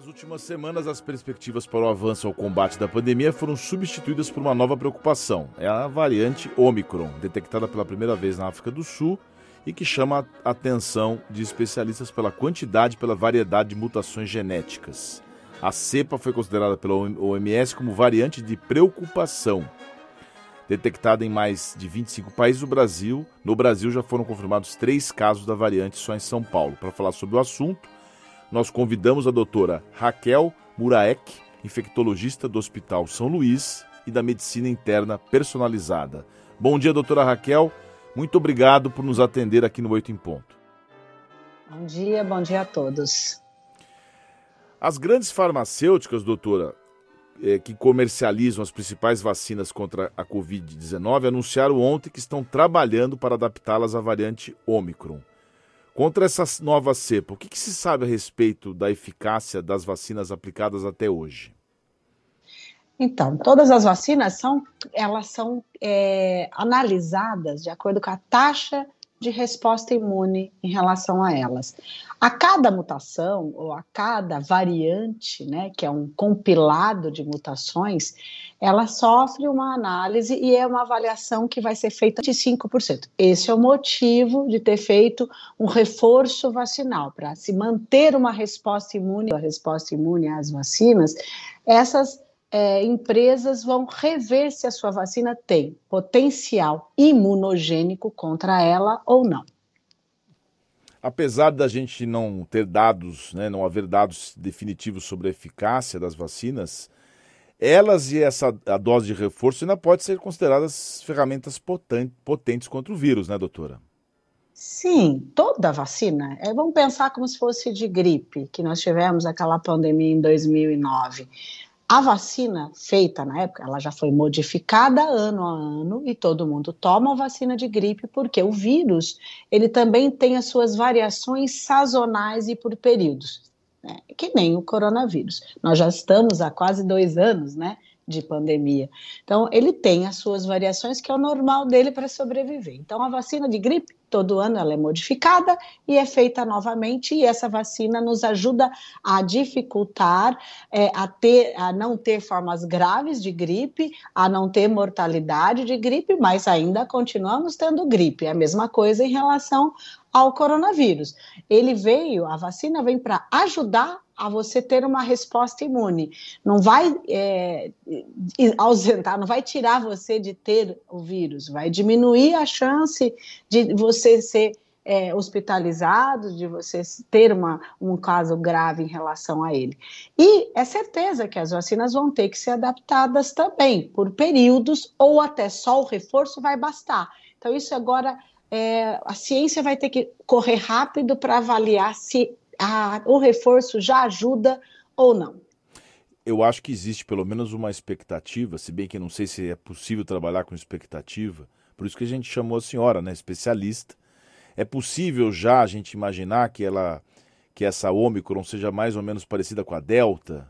Nas últimas semanas, as perspectivas para o avanço ao combate da pandemia foram substituídas por uma nova preocupação. É a variante Omicron, detectada pela primeira vez na África do Sul e que chama a atenção de especialistas pela quantidade e pela variedade de mutações genéticas. A cepa foi considerada pela OMS como variante de preocupação. Detectada em mais de 25 países do Brasil, no Brasil já foram confirmados três casos da variante só em São Paulo. Para falar sobre o assunto, nós convidamos a doutora Raquel Muraek, infectologista do Hospital São Luís e da Medicina Interna Personalizada. Bom dia, doutora Raquel. Muito obrigado por nos atender aqui no Oito em Ponto. Bom dia, bom dia a todos. As grandes farmacêuticas, doutora, eh, que comercializam as principais vacinas contra a Covid-19 anunciaram ontem que estão trabalhando para adaptá-las à variante Omicron. Contra essa nova cepa, o que, que, se sabe a respeito da eficácia das vacinas aplicadas até hoje? Então, todas as vacinas são, elas são é, analisadas de acordo com a taxa de resposta imune em relação a elas. A cada mutação ou a cada variante, né, que é um compilado de mutações, ela sofre uma análise e é uma avaliação que vai ser feita de 5%. Esse é o motivo de ter feito um reforço vacinal para se manter uma resposta imune, a resposta imune às vacinas. Essas é, empresas vão rever se a sua vacina tem potencial imunogênico contra ela ou não. Apesar da gente não ter dados, né, não haver dados definitivos sobre a eficácia das vacinas, elas e essa a dose de reforço ainda pode ser consideradas ferramentas potentes contra o vírus, né, doutora? Sim, toda vacina. É, vamos pensar como se fosse de gripe, que nós tivemos aquela pandemia em 2009. A vacina feita na época, ela já foi modificada ano a ano e todo mundo toma a vacina de gripe porque o vírus, ele também tem as suas variações sazonais e por períodos, né? que nem o coronavírus. Nós já estamos há quase dois anos, né, de pandemia. Então, ele tem as suas variações, que é o normal dele para sobreviver. Então, a vacina de gripe todo ano ela é modificada e é feita novamente, e essa vacina nos ajuda a dificultar, é, a, ter, a não ter formas graves de gripe, a não ter mortalidade de gripe, mas ainda continuamos tendo gripe. É a mesma coisa em relação ao coronavírus. Ele veio, a vacina vem para ajudar a você ter uma resposta imune. Não vai é, ausentar, não vai tirar você de ter o vírus, vai diminuir a chance de você ser é, hospitalizado, de você ter uma, um caso grave em relação a ele. E é certeza que as vacinas vão ter que ser adaptadas também, por períodos, ou até só o reforço vai bastar. Então, isso agora. É, a ciência vai ter que correr rápido para avaliar se a, o reforço já ajuda ou não? Eu acho que existe pelo menos uma expectativa, se bem que não sei se é possível trabalhar com expectativa, por isso que a gente chamou a senhora, né, especialista. É possível já a gente imaginar que ela que essa Ômicron seja mais ou menos parecida com a Delta?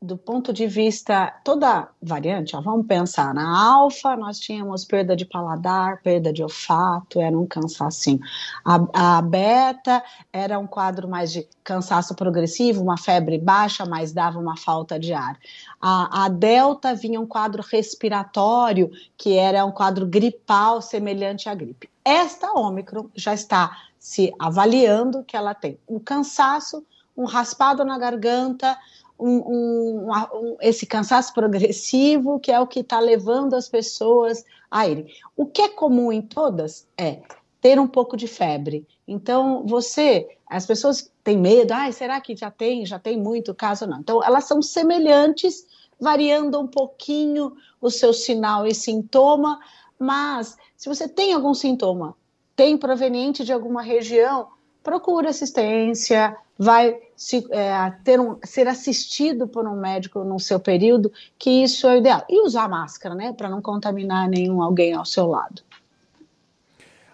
Do ponto de vista, toda variante, ó, vamos pensar, na alfa nós tínhamos perda de paladar, perda de olfato, era um cansaço. A, a beta era um quadro mais de cansaço progressivo, uma febre baixa, mas dava uma falta de ar. A, a delta vinha um quadro respiratório, que era um quadro gripal semelhante à gripe. Esta Ômicron já está se avaliando que ela tem um cansaço, um raspado na garganta, um, um, um, esse cansaço progressivo, que é o que está levando as pessoas a ele. O que é comum em todas é ter um pouco de febre. Então, você, as pessoas têm medo, ah, será que já tem, já tem muito caso? Não. Então, elas são semelhantes, variando um pouquinho o seu sinal e sintoma, mas se você tem algum sintoma, tem proveniente de alguma região, procura assistência, vai se, é, ter um, ser assistido por um médico no seu período, que isso é o ideal. E usar máscara, né, para não contaminar nenhum alguém ao seu lado.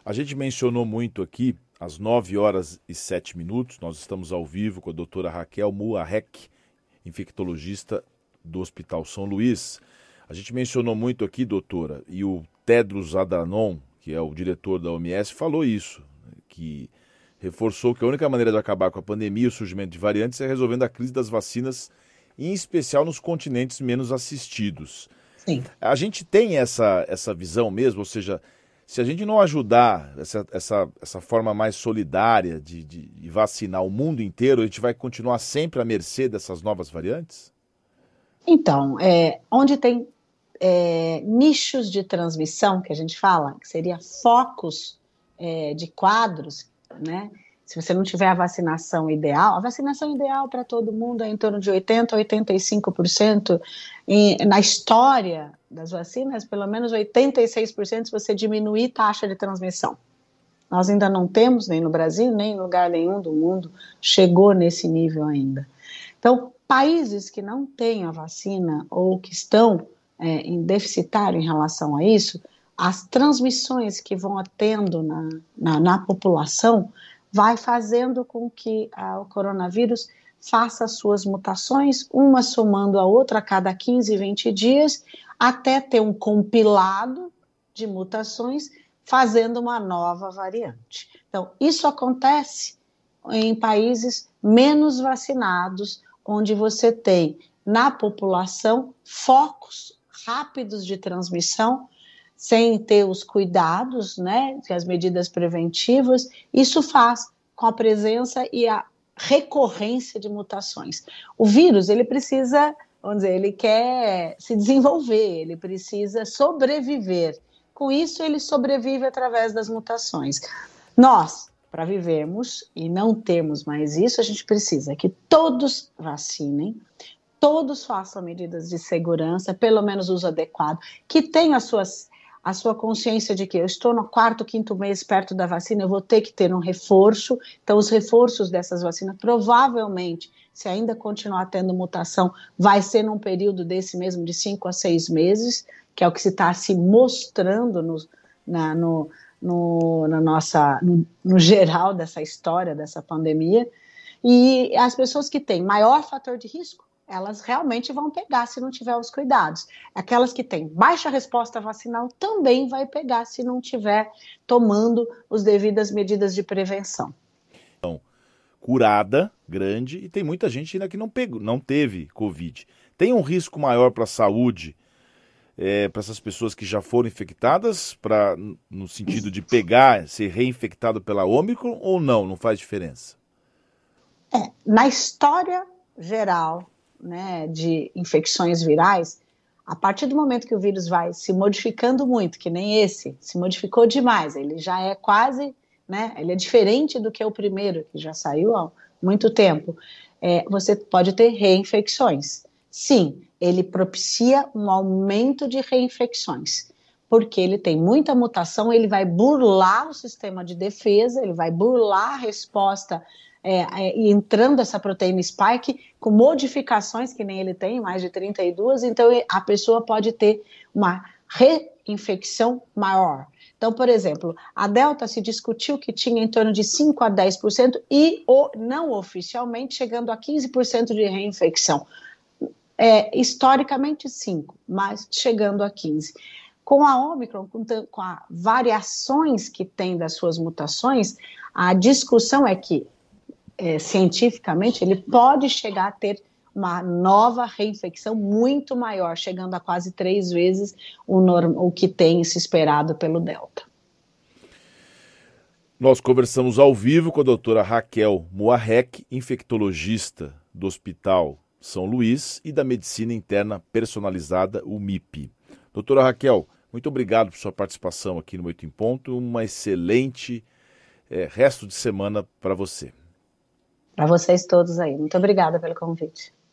A gente mencionou muito aqui, às 9 horas e 7 minutos, nós estamos ao vivo com a doutora Raquel Muarek, infectologista do Hospital São Luís. A gente mencionou muito aqui, doutora, e o Tedros Adhanom, que é o diretor da OMS, falou isso, que reforçou que a única maneira de acabar com a pandemia e o surgimento de variantes é resolvendo a crise das vacinas, em especial nos continentes menos assistidos. Sim. A gente tem essa, essa visão mesmo, ou seja, se a gente não ajudar essa, essa, essa forma mais solidária de, de, de vacinar o mundo inteiro, a gente vai continuar sempre à mercê dessas novas variantes? Então, é, onde tem é, nichos de transmissão, que a gente fala, que seria focos é, de quadros, né? Se você não tiver a vacinação ideal, a vacinação ideal para todo mundo é em torno de 80% a 85%. E, na história das vacinas, pelo menos 86% se você diminuir taxa de transmissão. Nós ainda não temos, nem no Brasil, nem em lugar nenhum do mundo, chegou nesse nível ainda. Então, países que não têm a vacina ou que estão é, em deficitário em relação a isso, as transmissões que vão tendo na, na, na população vai fazendo com que a, o coronavírus faça suas mutações, uma somando a outra a cada 15, 20 dias, até ter um compilado de mutações fazendo uma nova variante. Então, isso acontece em países menos vacinados, onde você tem na população focos rápidos de transmissão, sem ter os cuidados, né, as medidas preventivas, isso faz com a presença e a recorrência de mutações. O vírus, ele precisa, vamos dizer, ele quer se desenvolver, ele precisa sobreviver. Com isso, ele sobrevive através das mutações. Nós, para vivermos e não termos mais isso, a gente precisa que todos vacinem, todos façam medidas de segurança, pelo menos uso adequado, que tenham as suas a sua consciência de que eu estou no quarto, quinto mês perto da vacina, eu vou ter que ter um reforço. Então, os reforços dessas vacinas, provavelmente, se ainda continuar tendo mutação, vai ser num período desse mesmo de cinco a seis meses, que é o que se está se mostrando no, na, no, no, na nossa, no, no geral dessa história, dessa pandemia. E as pessoas que têm maior fator de risco, elas realmente vão pegar se não tiver os cuidados. Aquelas que têm baixa resposta vacinal também vai pegar se não tiver tomando as devidas medidas de prevenção. Então, curada, grande, e tem muita gente ainda que não pegou, não teve Covid. Tem um risco maior para a saúde é, para essas pessoas que já foram infectadas, pra, no sentido de pegar, ser reinfectado pela Ômicron ou não? Não faz diferença? É, na história geral né, de infecções virais, a partir do momento que o vírus vai se modificando muito, que nem esse, se modificou demais, ele já é quase, né, ele é diferente do que o primeiro, que já saiu há muito tempo, é, você pode ter reinfecções. Sim, ele propicia um aumento de reinfecções, porque ele tem muita mutação, ele vai burlar o sistema de defesa, ele vai burlar a resposta é, é, entrando essa proteína spike com modificações que nem ele tem, mais de 32, então a pessoa pode ter uma reinfecção maior. Então, por exemplo, a Delta se discutiu que tinha em torno de 5 a 10% e ou, não oficialmente chegando a 15% de reinfecção. É, historicamente 5, mas chegando a 15. Com a Omicron, com, com as variações que tem das suas mutações, a discussão é que é, cientificamente, ele pode chegar a ter uma nova reinfecção muito maior, chegando a quase três vezes o, norm, o que tem se esperado pelo Delta. Nós conversamos ao vivo com a doutora Raquel Moarec, infectologista do Hospital São Luís e da Medicina Interna Personalizada, o MIP. Doutora Raquel, muito obrigado por sua participação aqui no Oito em Ponto. Uma excelente é, resto de semana para você. Para vocês todos aí. Muito obrigada pelo convite.